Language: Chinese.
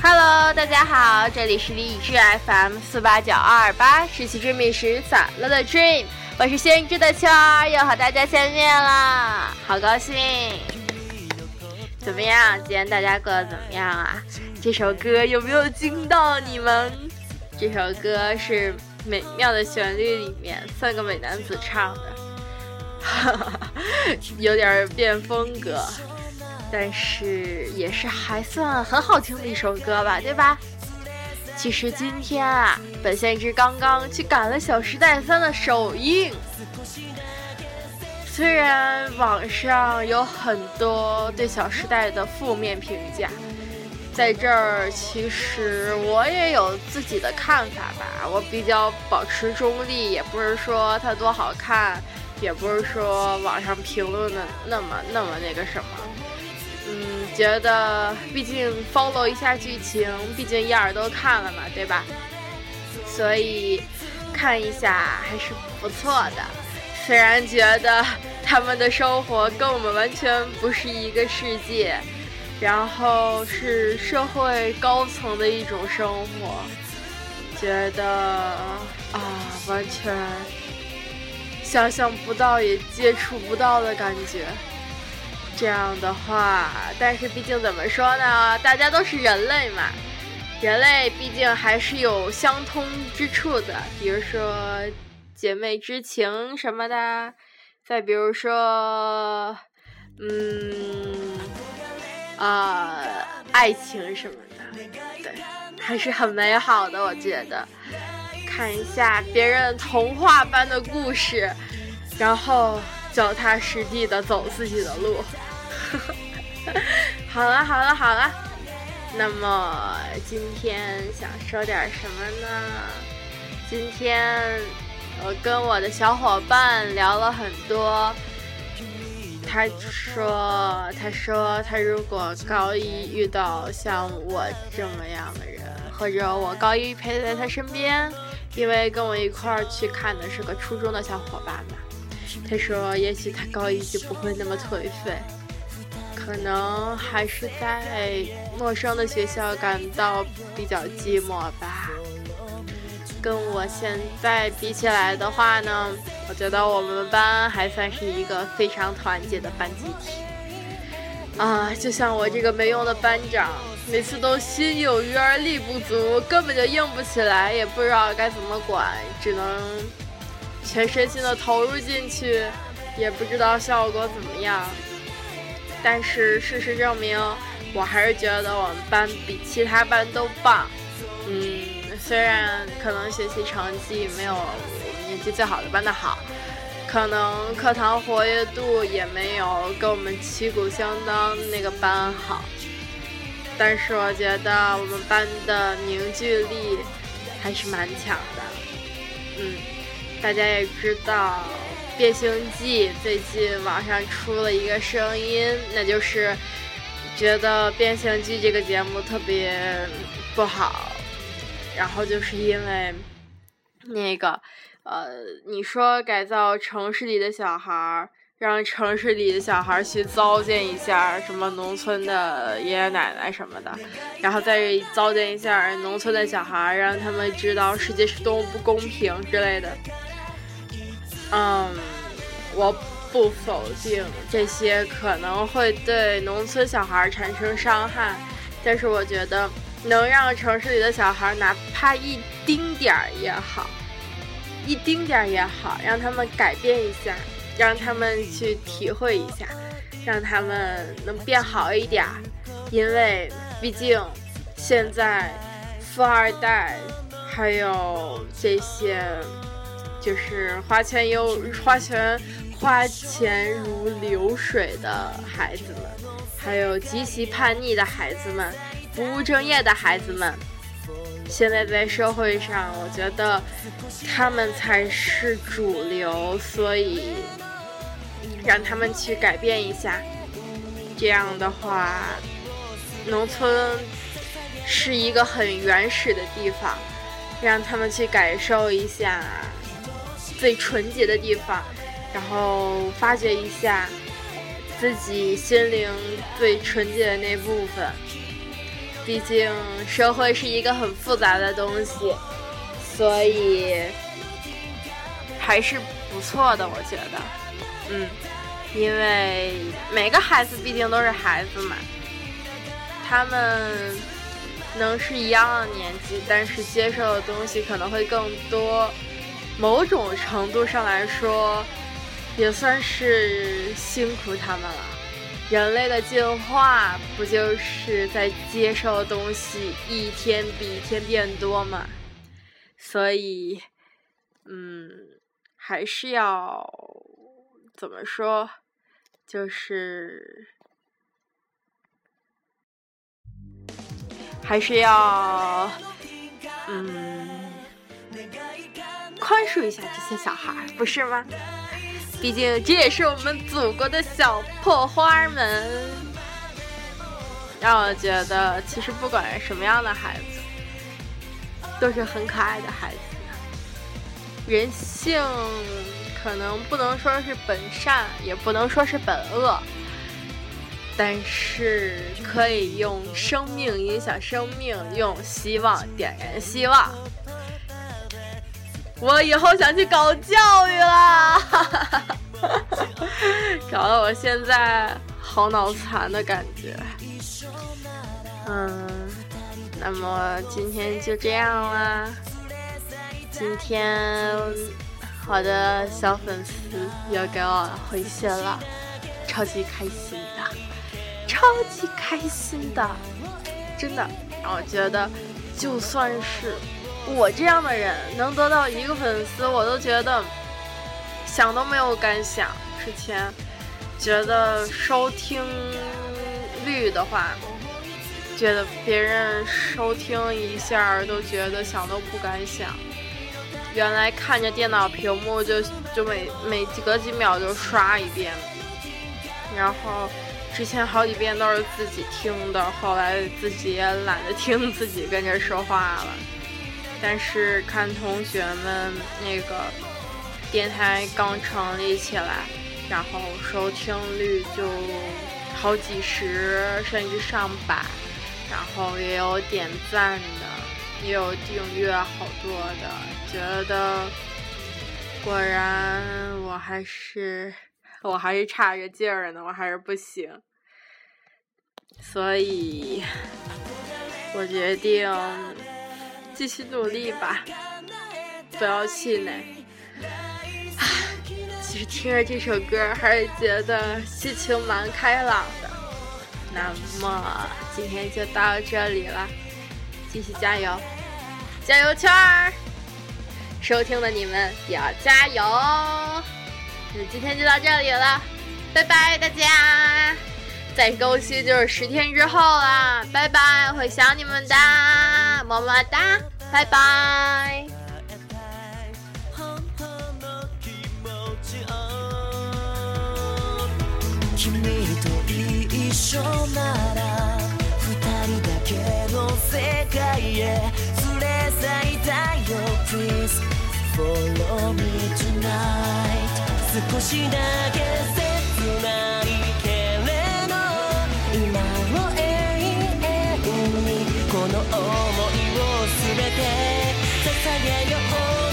Hello，大家好，这里是荔枝 FM 四八九二二八，十七追觅时散了的 Dream，我是先知的秋儿，又和大家见面啦，好高兴！怎么样？今天大家过得怎么样啊？这首歌有没有惊到你们？这首歌是美妙的旋律里面三个美男子唱的，哈哈，有点变风格。但是也是还算很好听的一首歌吧，对吧？其实今天啊，本先知刚刚去赶了《小时代三》的首映。虽然网上有很多对《小时代》的负面评价，在这儿其实我也有自己的看法吧。我比较保持中立，也不是说它多好看，也不是说网上评论的那么那么那个什么。嗯，觉得毕竟 follow 一下剧情，毕竟一耳都看了嘛，对吧？所以看一下还是不错的。虽然觉得他们的生活跟我们完全不是一个世界，然后是社会高层的一种生活，觉得啊，完全想象不到也接触不到的感觉。这样的话，但是毕竟怎么说呢？大家都是人类嘛，人类毕竟还是有相通之处的，比如说姐妹之情什么的，再比如说，嗯，啊，爱情什么的，对，还是很美好的。我觉得，看一下别人童话般的故事，然后脚踏实地的走自己的路。好了好了好了，那么今天想说点什么呢？今天我跟我的小伙伴聊了很多，他说他说他如果高一遇到像我这么样的人，或者我高一陪在他身边，因为跟我一块去看的是个初中的小伙伴嘛，他说也许他高一就不会那么颓废。可能还是在陌生的学校感到比较寂寞吧。跟我现在比起来的话呢，我觉得我们班还算是一个非常团结的班集体。啊，就像我这个没用的班长，每次都心有余而力不足，根本就硬不起来，也不知道该怎么管，只能全身心的投入进去，也不知道效果怎么样。但是事实证明，我还是觉得我们班比其他班都棒。嗯，虽然可能学习成绩没有年级最好的班的好，可能课堂活跃度也没有跟我们旗鼓相当那个班好，但是我觉得我们班的凝聚力还是蛮强的。嗯，大家也知道。《变形记》最近网上出了一个声音，那就是觉得《变形记》这个节目特别不好，然后就是因为那个呃，你说改造城市里的小孩儿，让城市里的小孩去糟践一下什么农村的爷爷奶奶什么的，然后再糟践一下农村的小孩，让他们知道世界是多么不公平之类的。嗯，我不否定这些可能会对农村小孩产生伤害，但是我觉得能让城市里的小孩哪怕一丁点儿也好，一丁点儿也好，让他们改变一下，让他们去体会一下，让他们能变好一点儿，因为毕竟现在富二代还有这些。就是花钱又花钱，花钱如流水的孩子们，还有极其叛逆的孩子们，不务正业的孩子们，现在在社会上，我觉得他们才是主流，所以让他们去改变一下。这样的话，农村是一个很原始的地方，让他们去感受一下。最纯洁的地方，然后发掘一下自己心灵最纯洁的那部分，毕竟社会是一个很复杂的东西，所以还是不错的，我觉得，嗯，因为每个孩子毕竟都是孩子嘛，他们能是一样的年纪，但是接受的东西可能会更多，某种程度上来说，也算是辛苦他们了。人类的进化不就是在接受东西一天比一天变多吗？所以，嗯，还是要怎么说，就是还是要，嗯，宽恕一下这些小孩，不是吗？毕竟这也是我们祖国的小破花们，让我觉得其实不管是什么样的孩子，都是很可爱的孩子。人性可能不能说是本善，也不能说是本恶，但是可以用生命影响生命，用希望点燃希望。我以后想去搞教育了，搞得我现在好脑残的感觉。嗯，那么今天就这样啦。今天我的小粉丝又给我回信了，超级开心的，超级开心的，真的让我觉得，就算是。我这样的人能得到一个粉丝，我都觉得想都没有敢想。之前觉得收听率的话，觉得别人收听一下都觉得想都不敢想。原来看着电脑屏幕就 就每每隔几秒就刷一遍，然后之前好几遍都是自己听的，后来自己也懒得听自己跟着说话了。但是看同学们那个电台刚成立起来，然后收听率就好几十甚至上百，然后也有点赞的，也有订阅好多的，觉得果然我还是我还是差着劲儿呢，我还是不行，所以我决定。继续努力吧，不要气馁。其实听着这首歌，还是觉得心情蛮开朗的。那么今天就到这里了，继续加油，加油圈儿！收听的你们也要加油。那今天就到这里了，拜拜大家！再更新就是十天之后啦，拜拜，会想你们的，么么哒，拜拜。の想いを全て捧げよう。